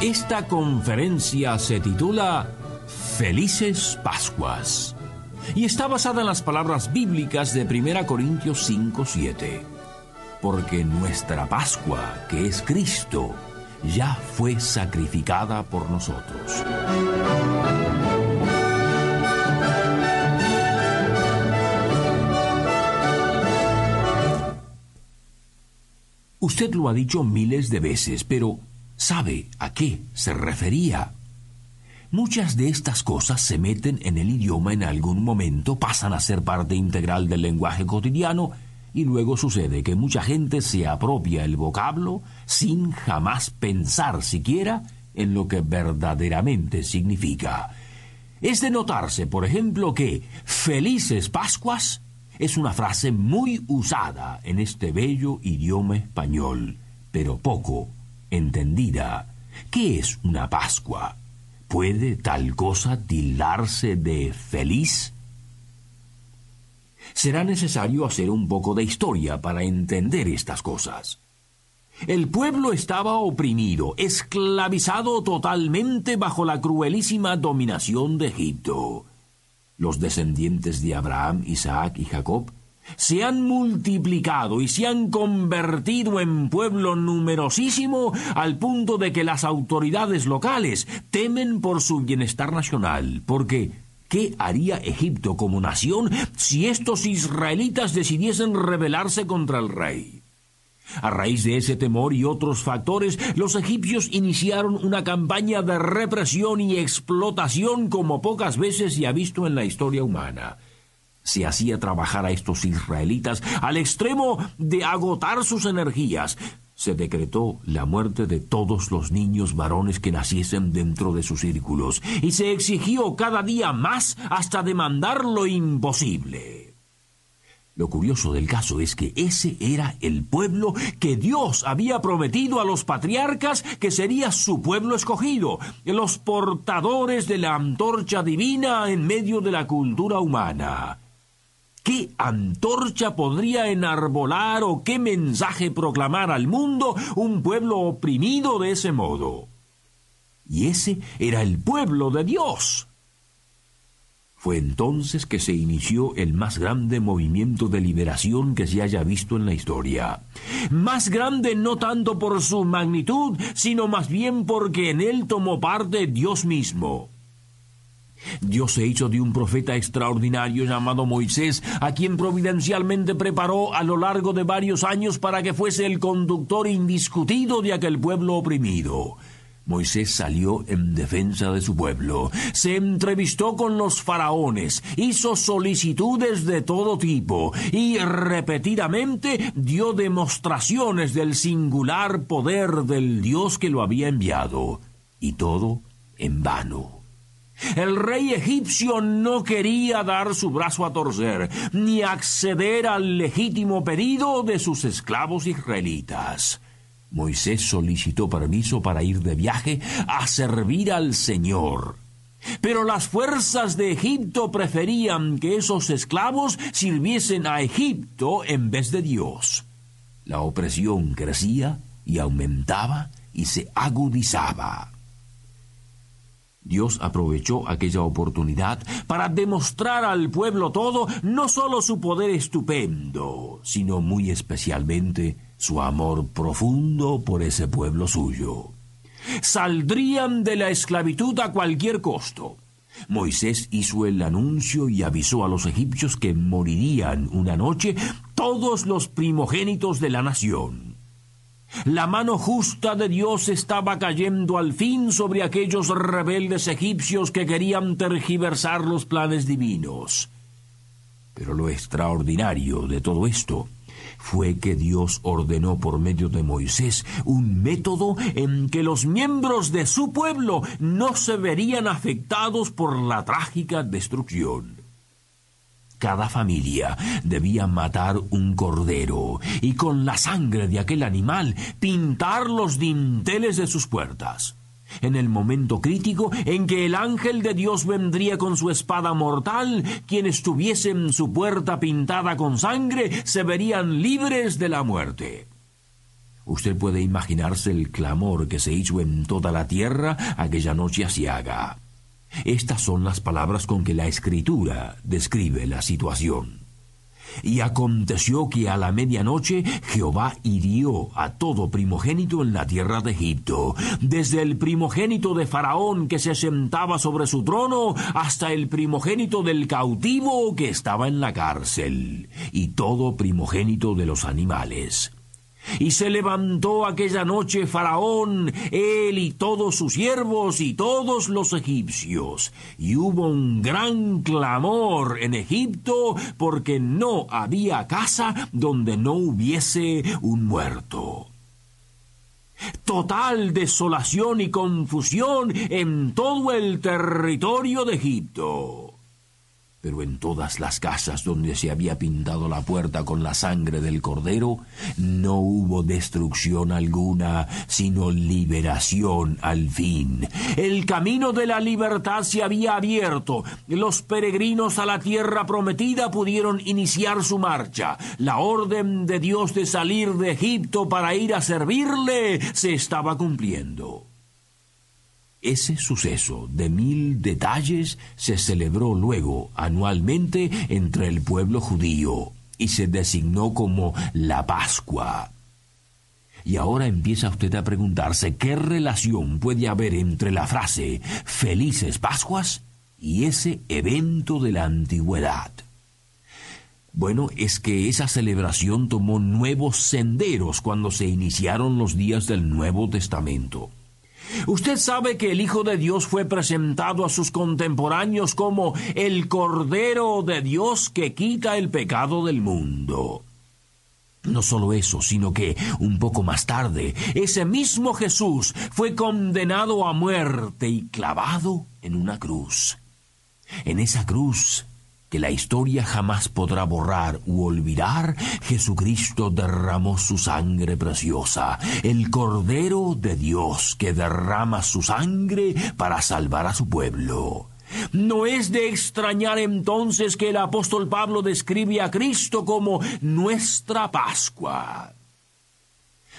Esta conferencia se titula Felices Pascuas y está basada en las palabras bíblicas de 1 Corintios 5:7. Porque nuestra Pascua, que es Cristo, ya fue sacrificada por nosotros. Usted lo ha dicho miles de veces, pero sabe a qué se refería. Muchas de estas cosas se meten en el idioma en algún momento, pasan a ser parte integral del lenguaje cotidiano y luego sucede que mucha gente se apropia el vocablo sin jamás pensar siquiera en lo que verdaderamente significa. Es de notarse, por ejemplo, que Felices Pascuas es una frase muy usada en este bello idioma español, pero poco entendida. ¿Qué es una Pascua? ¿Puede tal cosa tildarse de feliz? Será necesario hacer un poco de historia para entender estas cosas. El pueblo estaba oprimido, esclavizado totalmente bajo la cruelísima dominación de Egipto. Los descendientes de Abraham, Isaac y Jacob se han multiplicado y se han convertido en pueblo numerosísimo al punto de que las autoridades locales temen por su bienestar nacional, porque ¿qué haría Egipto como nación si estos israelitas decidiesen rebelarse contra el rey? A raíz de ese temor y otros factores, los egipcios iniciaron una campaña de represión y explotación como pocas veces se ha visto en la historia humana se hacía trabajar a estos israelitas al extremo de agotar sus energías. Se decretó la muerte de todos los niños varones que naciesen dentro de sus círculos, y se exigió cada día más hasta demandar lo imposible. Lo curioso del caso es que ese era el pueblo que Dios había prometido a los patriarcas que sería su pueblo escogido, los portadores de la antorcha divina en medio de la cultura humana. ¿Qué antorcha podría enarbolar o qué mensaje proclamar al mundo un pueblo oprimido de ese modo? Y ese era el pueblo de Dios. Fue entonces que se inició el más grande movimiento de liberación que se haya visto en la historia. Más grande no tanto por su magnitud, sino más bien porque en él tomó parte Dios mismo. Dios se hizo de un profeta extraordinario llamado Moisés, a quien providencialmente preparó a lo largo de varios años para que fuese el conductor indiscutido de aquel pueblo oprimido. Moisés salió en defensa de su pueblo, se entrevistó con los faraones, hizo solicitudes de todo tipo y repetidamente dio demostraciones del singular poder del Dios que lo había enviado. Y todo en vano. El rey egipcio no quería dar su brazo a torcer, ni acceder al legítimo pedido de sus esclavos israelitas. Moisés solicitó permiso para ir de viaje a servir al Señor. Pero las fuerzas de Egipto preferían que esos esclavos sirviesen a Egipto en vez de Dios. La opresión crecía y aumentaba y se agudizaba. Dios aprovechó aquella oportunidad para demostrar al pueblo todo no solo su poder estupendo, sino muy especialmente su amor profundo por ese pueblo suyo. Saldrían de la esclavitud a cualquier costo. Moisés hizo el anuncio y avisó a los egipcios que morirían una noche todos los primogénitos de la nación. La mano justa de Dios estaba cayendo al fin sobre aquellos rebeldes egipcios que querían tergiversar los planes divinos. Pero lo extraordinario de todo esto fue que Dios ordenó por medio de Moisés un método en que los miembros de su pueblo no se verían afectados por la trágica destrucción. Cada familia debía matar un cordero y con la sangre de aquel animal pintar los dinteles de sus puertas. En el momento crítico en que el ángel de Dios vendría con su espada mortal, quienes tuviesen su puerta pintada con sangre se verían libres de la muerte. Usted puede imaginarse el clamor que se hizo en toda la tierra aquella noche asiaga. Estas son las palabras con que la escritura describe la situación. Y aconteció que a la medianoche Jehová hirió a todo primogénito en la tierra de Egipto, desde el primogénito de Faraón que se sentaba sobre su trono, hasta el primogénito del cautivo que estaba en la cárcel, y todo primogénito de los animales. Y se levantó aquella noche Faraón, él y todos sus siervos y todos los egipcios. Y hubo un gran clamor en Egipto porque no había casa donde no hubiese un muerto. Total desolación y confusión en todo el territorio de Egipto. Pero en todas las casas donde se había pintado la puerta con la sangre del cordero, no hubo destrucción alguna, sino liberación al fin. El camino de la libertad se había abierto. Los peregrinos a la tierra prometida pudieron iniciar su marcha. La orden de Dios de salir de Egipto para ir a servirle se estaba cumpliendo. Ese suceso de mil detalles se celebró luego anualmente entre el pueblo judío y se designó como la Pascua. Y ahora empieza usted a preguntarse qué relación puede haber entre la frase Felices Pascuas y ese evento de la antigüedad. Bueno, es que esa celebración tomó nuevos senderos cuando se iniciaron los días del Nuevo Testamento. Usted sabe que el Hijo de Dios fue presentado a sus contemporáneos como el Cordero de Dios que quita el pecado del mundo. No solo eso, sino que un poco más tarde, ese mismo Jesús fue condenado a muerte y clavado en una cruz. En esa cruz que la historia jamás podrá borrar u olvidar, Jesucristo derramó su sangre preciosa, el Cordero de Dios que derrama su sangre para salvar a su pueblo. No es de extrañar entonces que el apóstol Pablo describe a Cristo como nuestra Pascua.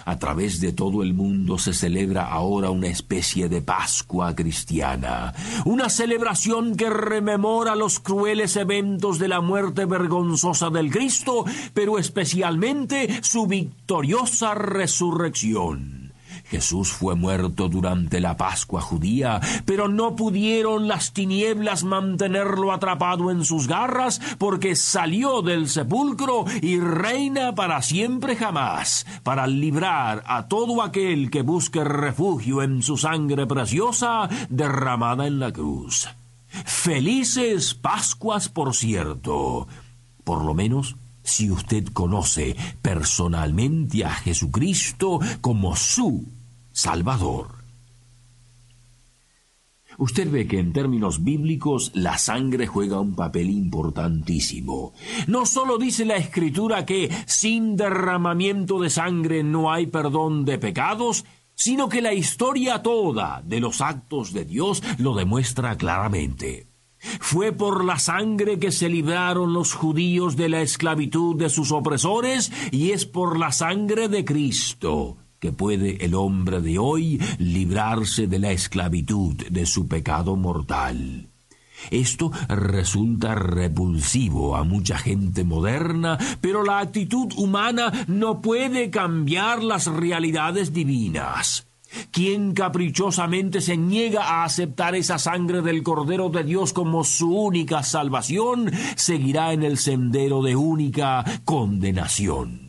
A través de todo el mundo se celebra ahora una especie de Pascua cristiana, una celebración que rememora los crueles eventos de la muerte vergonzosa del Cristo, pero especialmente su victoriosa resurrección. Jesús fue muerto durante la Pascua judía, pero no pudieron las tinieblas mantenerlo atrapado en sus garras, porque salió del sepulcro y reina para siempre jamás, para librar a todo aquel que busque refugio en su sangre preciosa derramada en la cruz. Felices Pascuas, por cierto. Por lo menos si usted conoce personalmente a Jesucristo como su Salvador. Usted ve que en términos bíblicos la sangre juega un papel importantísimo. No solo dice la Escritura que sin derramamiento de sangre no hay perdón de pecados, sino que la historia toda de los actos de Dios lo demuestra claramente. Fue por la sangre que se libraron los judíos de la esclavitud de sus opresores y es por la sangre de Cristo que puede el hombre de hoy librarse de la esclavitud de su pecado mortal. Esto resulta repulsivo a mucha gente moderna, pero la actitud humana no puede cambiar las realidades divinas. Quien caprichosamente se niega a aceptar esa sangre del Cordero de Dios como su única salvación, seguirá en el sendero de única condenación.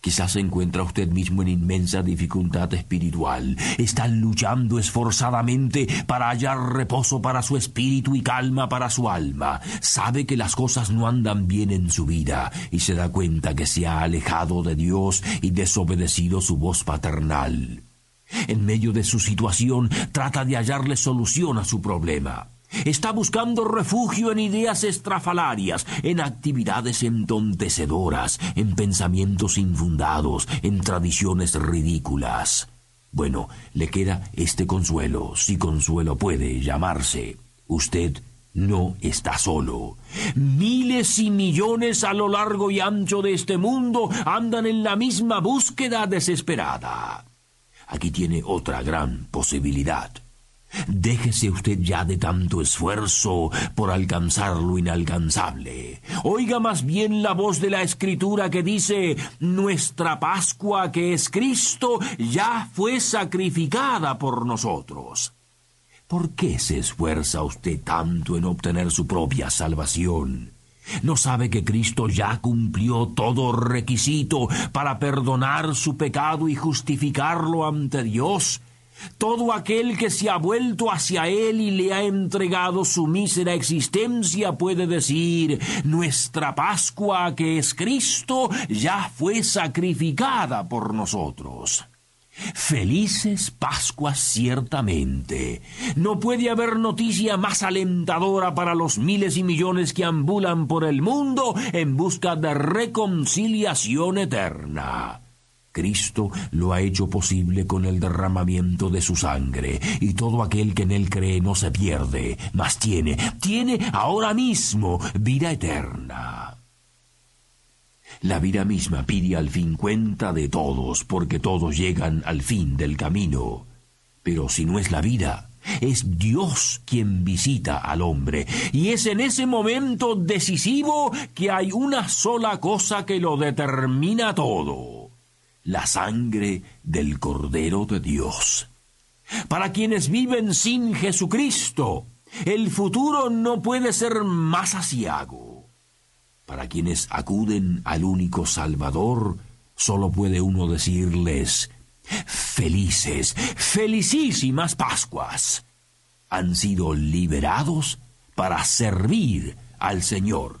Quizás se encuentra usted mismo en inmensa dificultad espiritual. Está luchando esforzadamente para hallar reposo para su espíritu y calma para su alma. Sabe que las cosas no andan bien en su vida y se da cuenta que se ha alejado de Dios y desobedecido su voz paternal. En medio de su situación trata de hallarle solución a su problema. Está buscando refugio en ideas estrafalarias, en actividades entontecedoras, en pensamientos infundados, en tradiciones ridículas. Bueno, le queda este consuelo, si consuelo puede llamarse. Usted no está solo. Miles y millones a lo largo y ancho de este mundo andan en la misma búsqueda desesperada. Aquí tiene otra gran posibilidad. Déjese usted ya de tanto esfuerzo por alcanzar lo inalcanzable. Oiga más bien la voz de la Escritura que dice, Nuestra Pascua, que es Cristo, ya fue sacrificada por nosotros. ¿Por qué se esfuerza usted tanto en obtener su propia salvación? ¿No sabe que Cristo ya cumplió todo requisito para perdonar su pecado y justificarlo ante Dios? Todo aquel que se ha vuelto hacia Él y le ha entregado su mísera existencia puede decir, nuestra Pascua que es Cristo ya fue sacrificada por nosotros. Felices Pascuas ciertamente. No puede haber noticia más alentadora para los miles y millones que ambulan por el mundo en busca de reconciliación eterna. Cristo lo ha hecho posible con el derramamiento de su sangre, y todo aquel que en él cree no se pierde, mas tiene, tiene ahora mismo vida eterna. La vida misma pide al fin cuenta de todos, porque todos llegan al fin del camino. Pero si no es la vida, es Dios quien visita al hombre, y es en ese momento decisivo que hay una sola cosa que lo determina todo la sangre del Cordero de Dios. Para quienes viven sin Jesucristo, el futuro no puede ser más asiago. Para quienes acuden al único Salvador, solo puede uno decirles, felices, felicísimas Pascuas. Han sido liberados para servir al Señor.